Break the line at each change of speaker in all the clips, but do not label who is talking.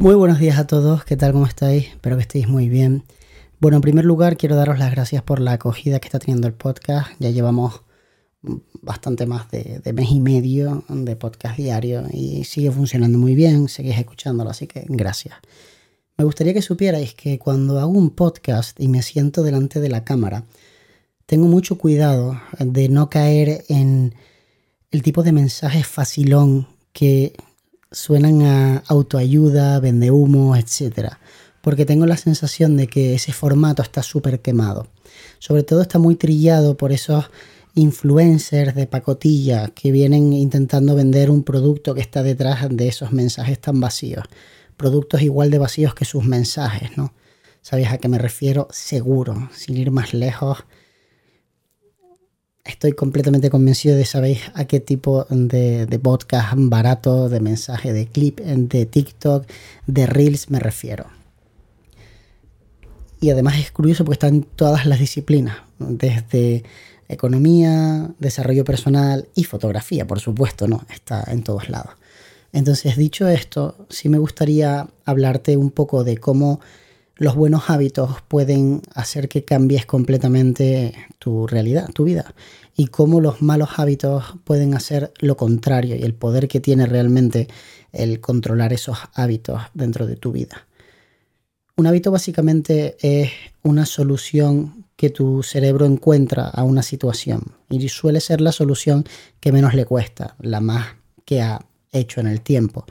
Muy buenos días a todos, ¿qué tal? ¿Cómo estáis? Espero que estéis muy bien. Bueno, en primer lugar quiero daros las gracias por la acogida que está teniendo el podcast. Ya llevamos bastante más de, mes y medio de podcast diario y sigue funcionando muy bien, seguís escuchándolo, así que gracias. Me gustaría que supierais que cuando hago un podcast y me siento delante de la cámara, tengo mucho cuidado de no caer en el tipo de mensajes facilón que suenan a autoayuda, vende humo, etc. Porque tengo la sensación de que ese formato está súper quemado. Sobre todo está muy trillado por esos influencers de pacotilla que vienen intentando vender un producto que está detrás de esos mensajes tan vacíos. Productos igual de vacíos que sus mensajes, ¿no? ¿Sabéis a qué me refiero? Seguro, sin ir más lejos estoy completamente convencido de saber a qué tipo de, podcast barato, de mensaje, de clip, de TikTok, de Reels me refiero. Y además es curioso porque está en todas las disciplinas, desde economía, desarrollo personal y fotografía, por supuesto, ¿no? Está en todos lados. Entonces, dicho esto, sí me gustaría hablarte un poco de cómo los buenos hábitos pueden hacer que cambies completamente tu realidad, tu vida, y cómo los malos hábitos pueden hacer lo contrario y el poder que tiene realmente el controlar esos hábitos dentro de tu vida. Un hábito básicamente es una solución que tu cerebro encuentra a una situación y suele ser la solución que menos le cuesta, la más que ha hecho en el tiempo.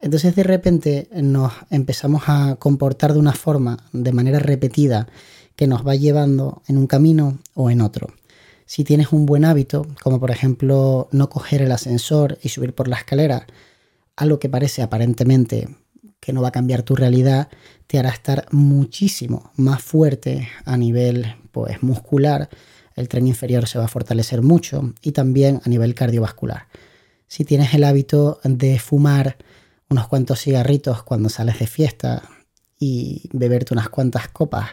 Entonces de repente nos empezamos a comportar de una forma, de manera repetida, que nos va llevando en un camino o en otro. Si tienes un buen hábito, como por ejemplo no coger el ascensor y subir por la escalera, algo que parece aparentemente que no va a cambiar tu realidad, te hará estar muchísimo más fuerte a nivel pues, muscular, el tren inferior se va a fortalecer mucho y también a nivel cardiovascular. Si tienes el hábito de fumar, unos cuantos cigarritos cuando sales de fiesta y beberte unas cuantas copas,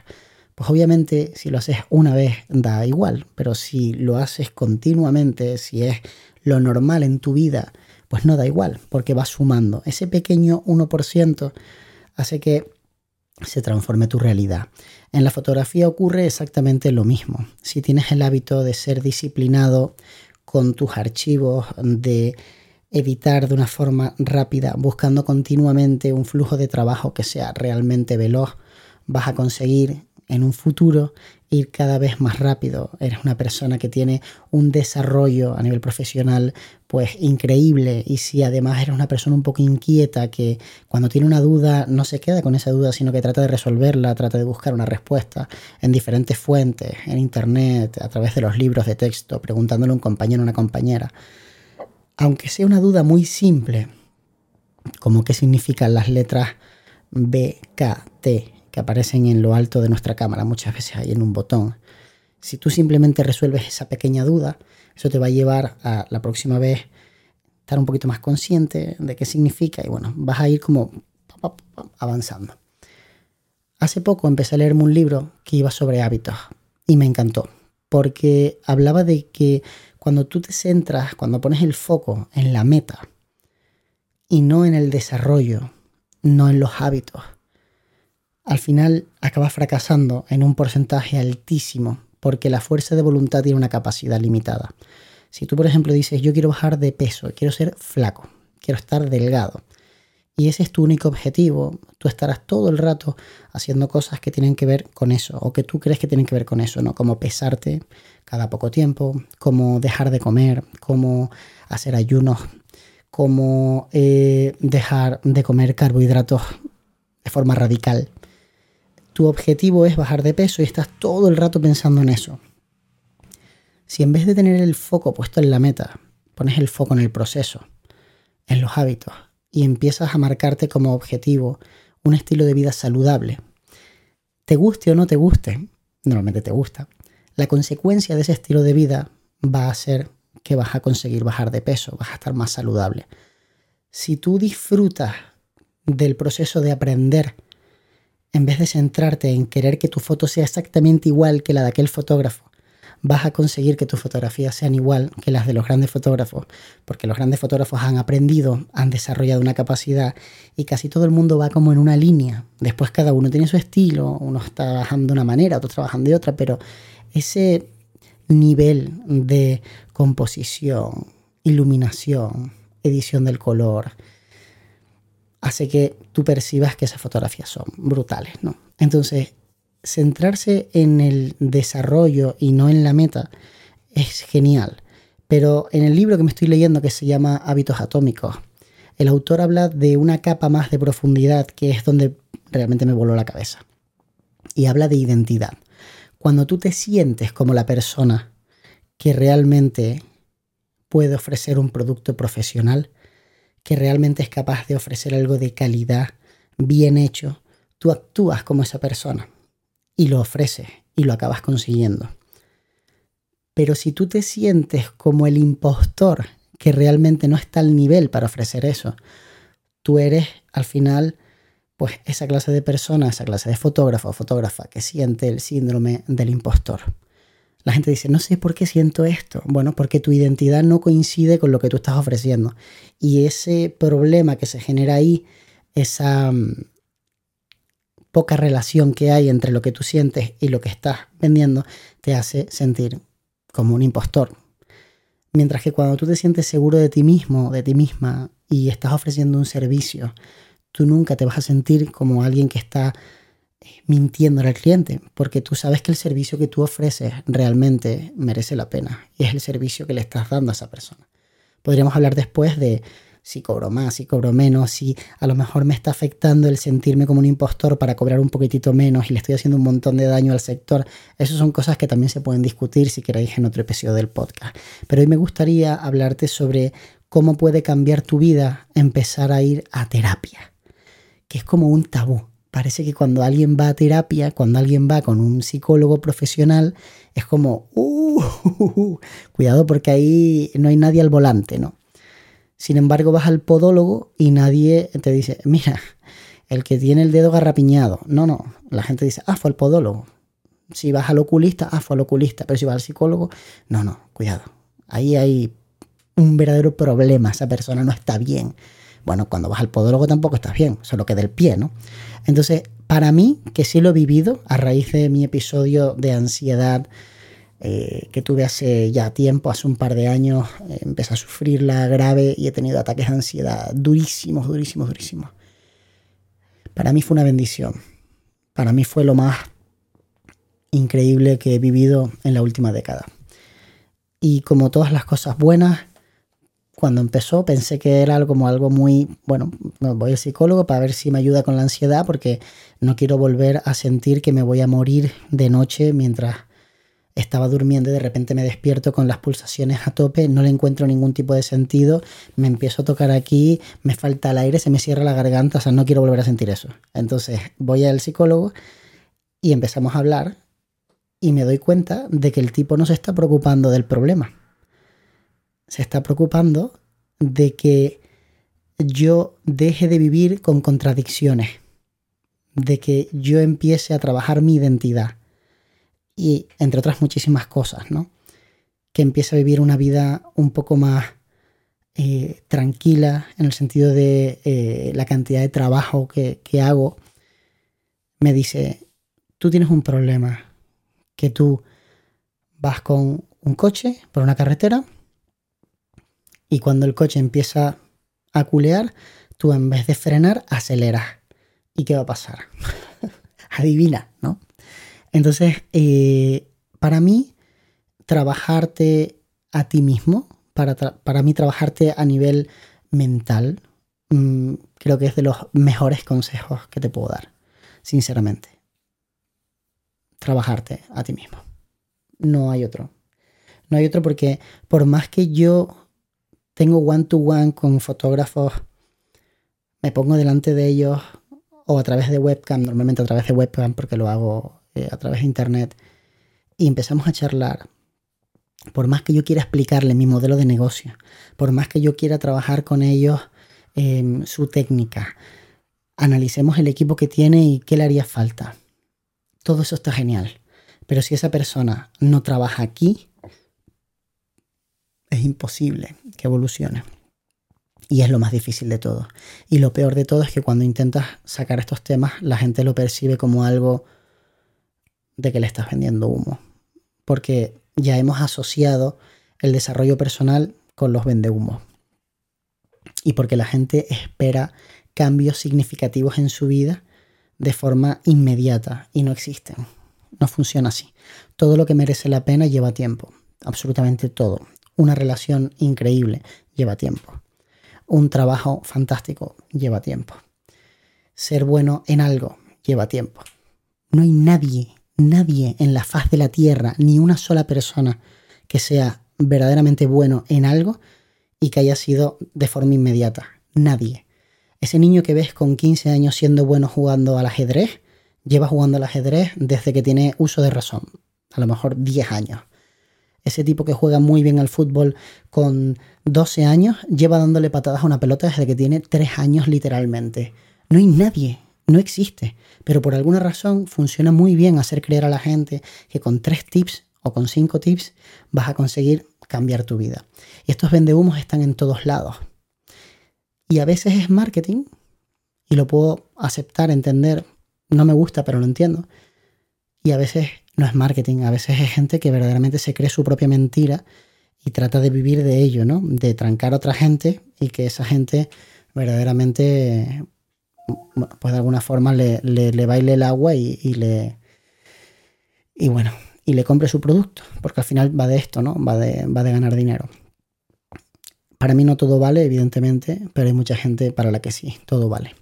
pues obviamente si lo haces una vez da igual, pero si lo haces continuamente, si es lo normal en tu vida, pues no da igual, porque va sumando. Ese pequeño 1% hace que se transforme tu realidad. En la fotografía ocurre exactamente lo mismo. Si tienes el hábito de ser disciplinado con tus archivos, de editar de una forma rápida, buscando continuamente un flujo de trabajo que sea realmente veloz, vas a conseguir en un futuro ir cada vez más rápido. Eres una persona que tiene un desarrollo a nivel profesional pues increíble y si además eres una persona un poco inquieta que cuando tiene una duda no se queda con esa duda sino que trata de resolverla, trata de buscar una respuesta en diferentes fuentes, en internet, a través de los libros de texto, preguntándole a un compañero o una compañera aunque sea una duda muy simple, como qué significan las letras B, K, T que aparecen en lo alto de nuestra cámara, muchas veces ahí en un botón. Si tú simplemente resuelves esa pequeña duda, eso te va a llevar a la próxima vez estar un poquito más consciente de qué significa y bueno, vas a ir como avanzando. Hace poco empecé a leerme un libro que iba sobre hábitos y me encantó porque hablaba de que cuando tú te centras, cuando pones el foco en la meta y no en el desarrollo, no en los hábitos, al final acabas fracasando en un porcentaje altísimo porque la fuerza de voluntad tiene una capacidad limitada. Si tú, por ejemplo, dices, yo quiero bajar de peso, quiero ser flaco, quiero estar delgado, y ese es tu único objetivo, tú estarás todo el rato haciendo cosas que tienen que ver con eso o que tú crees que tienen que ver con eso, ¿no? Como pesarte cada poco tiempo, como dejar de comer, como hacer ayunos, como eh, dejar de comer carbohidratos de forma radical. Tu objetivo es bajar de peso y estás todo el rato pensando en eso. Si en vez de tener el foco puesto en la meta, pones el foco en el proceso, en los hábitos, y empiezas a marcarte como objetivo un estilo de vida saludable, te guste o no te guste, normalmente te gusta, la consecuencia de ese estilo de vida va a ser que vas a conseguir bajar de peso, vas a estar más saludable. Si tú disfrutas del proceso de aprender, en vez de centrarte en querer que tu foto sea exactamente igual que la de aquel fotógrafo, vas a conseguir que tus fotografías sean igual que las de los grandes fotógrafos, porque los grandes fotógrafos han aprendido, han desarrollado una capacidad y casi todo el mundo va como en una línea. Después cada uno tiene su estilo, uno está trabajando de una manera, otro trabajan de otra, pero ese nivel de composición, iluminación, edición del color, hace que tú percibas que esas fotografías son brutales, ¿no? Entonces, centrarse en el desarrollo y no en la meta es genial. Pero en el libro que me estoy leyendo, que se llama Hábitos Atómicos, el autor habla de una capa más de profundidad que es donde realmente me voló la cabeza. Y habla de identidad. Cuando tú te sientes como la persona que realmente puede ofrecer un producto profesional, que realmente es capaz de ofrecer algo de calidad, bien hecho, tú actúas como esa persona y lo ofreces y lo acabas consiguiendo. Pero si tú te sientes como el impostor que realmente no está al nivel para ofrecer eso, tú eres al final pues esa clase de persona, esa clase de fotógrafo o fotógrafa que siente el síndrome del impostor. La gente dice, no sé por qué siento esto. Bueno, porque tu identidad no coincide con lo que tú estás ofreciendo. Y ese problema que se genera ahí, esa, mm, poca relación que hay entre lo que tú sientes y lo que estás vendiendo te hace sentir como un impostor. Mientras que cuando tú te sientes seguro de ti mismo, de ti misma, y estás ofreciendo un servicio, tú nunca te vas a sentir como alguien que está eh, mintiendo al cliente, porque tú sabes que el servicio que tú ofreces realmente merece la pena y es el servicio que le estás dando a esa persona. Podríamos hablar después de si cobro más, si cobro menos, si a lo mejor me está afectando el sentirme como un impostor para cobrar un poquitito menos y le estoy haciendo un montón de daño al sector. Esas son cosas que también se pueden discutir si queréis en otro episodio del podcast. Pero hoy me gustaría hablarte sobre cómo puede cambiar tu vida empezar a ir a terapia, que es como un tabú. Parece que cuando alguien va a terapia, cuando alguien va con un psicólogo profesional, es como, uh, cuidado porque ahí no hay nadie al volante, ¿no? Sin embargo, vas al podólogo y nadie te dice, mira, el que tiene el dedo garrapiñado. No, no. La gente dice, ah, fue al podólogo. Si vas al oculista, ah, fue al oculista. Pero si vas al psicólogo, no, no, cuidado. Ahí hay un verdadero problema. Esa persona no está bien. Bueno, cuando vas al podólogo tampoco estás bien, solo que del pie, ¿no? Entonces, para mí, que sí lo he vivido a raíz de mi episodio de ansiedad eh, que tuve hace ya tiempo, hace un par de años, eh, empecé a sufrirla grave y he tenido ataques de ansiedad durísimos, durísimos, durísimos. Para mí fue una bendición. Para mí fue lo más increíble que he vivido en la última década. Y como todas las cosas buenas, cuando empezó pensé que era como algo muy, bueno, voy al psicólogo para ver si me ayuda con la ansiedad porque no quiero volver a sentir que me voy a morir de noche mientras estaba durmiendo y de repente me despierto con las pulsaciones a tope, no le encuentro ningún tipo de sentido, me empiezo a tocar aquí, me falta el aire, se me cierra la garganta, o sea, no quiero volver a sentir eso. Entonces voy al psicólogo y empezamos a hablar y me doy cuenta de que el tipo no se está preocupando del problema. Se está preocupando de que yo deje de vivir con contradicciones, de que yo empiece a trabajar mi identidad y entre otras muchísimas cosas, ¿no? Que empiece a vivir una vida un poco más eh, tranquila en el sentido de eh, la cantidad de trabajo que, que hago. Me dice, tú tienes un problema, que tú vas con un coche por una carretera y cuando el coche empieza a culear, tú en vez de frenar, aceleras. ¿Y qué va a pasar? Adivina, ¿no? Entonces, eh, para mí, trabajarte a ti mismo, para, para mí trabajarte a nivel mental, mm, creo que es de los mejores consejos que te puedo dar, sinceramente. Trabajarte a ti mismo. No hay otro. No hay otro porque por más que yo tengo one-to-one -one con fotógrafos, me pongo delante de ellos o a través de webcam, normalmente a través de webcam porque lo hago eh, a través de internet y empezamos a charlar, por más que yo quiera explicarle mi modelo de negocio, por más que yo quiera trabajar con ellos su técnica, analicemos el equipo que tiene y qué le haría falta. Todo eso está genial. Pero si esa persona no trabaja aquí, es imposible que evolucione. Y es lo más difícil de todo. Y lo peor de todo es que cuando intentas sacar estos temas, la gente lo percibe como algo de que le estás vendiendo humo. Porque ya hemos asociado el desarrollo personal con los vendehumos. Y porque la gente espera cambios significativos en su vida de forma inmediata y no existen. No funciona así. Todo lo que merece la pena lleva tiempo. Absolutamente todo. Una relación increíble lleva tiempo. Un trabajo fantástico lleva tiempo. Ser bueno en algo lleva tiempo. No hay nadie, nadie en la faz de la tierra, ni una sola persona que sea verdaderamente bueno en algo y que haya sido de forma inmediata. Nadie. Ese niño que ves con 15 años siendo bueno jugando al ajedrez, lleva jugando al ajedrez desde que tiene uso de razón. A lo mejor 10 años. Ese tipo que juega muy bien al fútbol con 12 años, lleva dándole patadas a una pelota desde que tiene 3 años literalmente. No hay nadie, no existe. Pero por alguna razón funciona muy bien hacer creer a la gente que con 3 tips o con 5 tips vas a conseguir cambiar tu vida. Y estos vendehumos están en todos lados. Y a veces es marketing, y lo puedo aceptar, entender, no me gusta, pero lo entiendo. Y a veces no es marketing, a veces es gente que verdaderamente se cree su propia mentira y trata de vivir de ello, ¿no? De trancar a otra gente y que esa gente verdaderamente, pues de alguna forma le, le, baile el agua y, y, le... Y bueno, y le compre su producto, porque al final va de esto, ¿no? Va de, va de ganar dinero. Para mí no todo vale, evidentemente, pero hay mucha gente para la que sí, todo vale.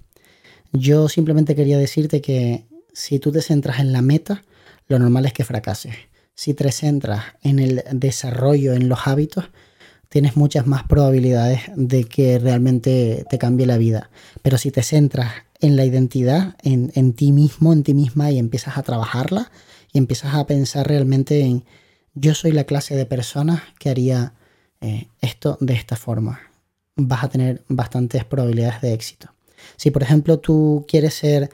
Yo simplemente quería decirte que si tú te centras en la meta, lo normal es que fracases. Si te centras en el desarrollo, en los hábitos, tienes muchas más probabilidades de que realmente te cambie la vida. Pero si te centras en la identidad, en, en ti mismo, en ti misma y empiezas a trabajarla y empiezas a pensar realmente en yo soy la clase de persona que haría eh, esto de esta forma. Vas a tener bastantes probabilidades de éxito. Si por ejemplo tú quieres ser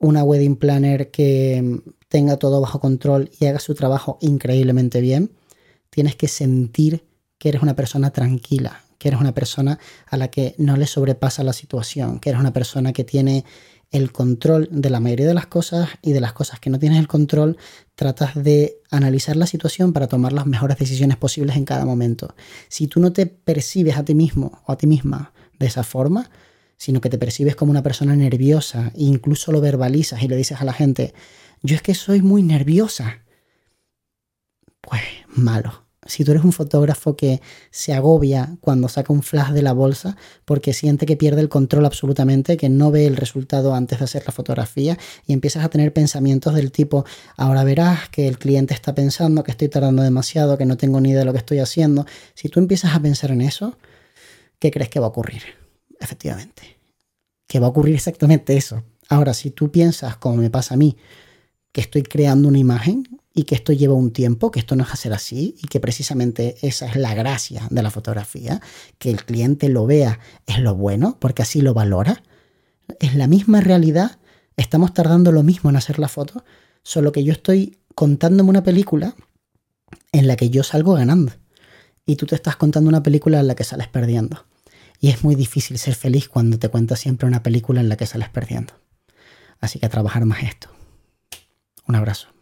una wedding planner que tenga todo bajo control y haga su trabajo increíblemente bien, tienes que sentir que eres una persona tranquila, que eres una persona a la que no le sobrepasa la situación, que eres una persona que tiene el control de la mayoría de las cosas y de las cosas que no tienes el control, tratas de analizar la situación para tomar las mejores decisiones posibles en cada momento. Si tú no te percibes a ti mismo o a ti misma de esa forma, sino que te percibes como una persona nerviosa e incluso lo verbalizas y le dices a la gente, yo es que soy muy nerviosa, pues malo si tú eres un fotógrafo que se agobia cuando saca un flash de la bolsa porque siente que pierde el control absolutamente, que no ve el resultado antes de hacer la fotografía y empiezas a tener pensamientos del tipo, ahora verás que el cliente está pensando que estoy tardando demasiado, que no tengo ni idea de lo que estoy haciendo, si tú empiezas a pensar en eso, ¿qué crees que va a ocurrir? Efectivamente, que va a ocurrir exactamente eso. Ahora, si tú piensas, como me pasa a mí, que estoy creando una imagen, y que esto lleva un tiempo, que esto no es hacer así y que precisamente esa es la gracia de la fotografía, que el cliente lo vea es lo bueno porque así lo valora. Es la misma realidad, estamos tardando lo mismo en hacer la foto, solo que yo estoy contándome una película en la que yo salgo ganando y tú te estás contando una película en la que sales perdiendo. Y es muy difícil ser feliz cuando te cuentas siempre una película en la que sales perdiendo. Así que a trabajar más esto. Un abrazo.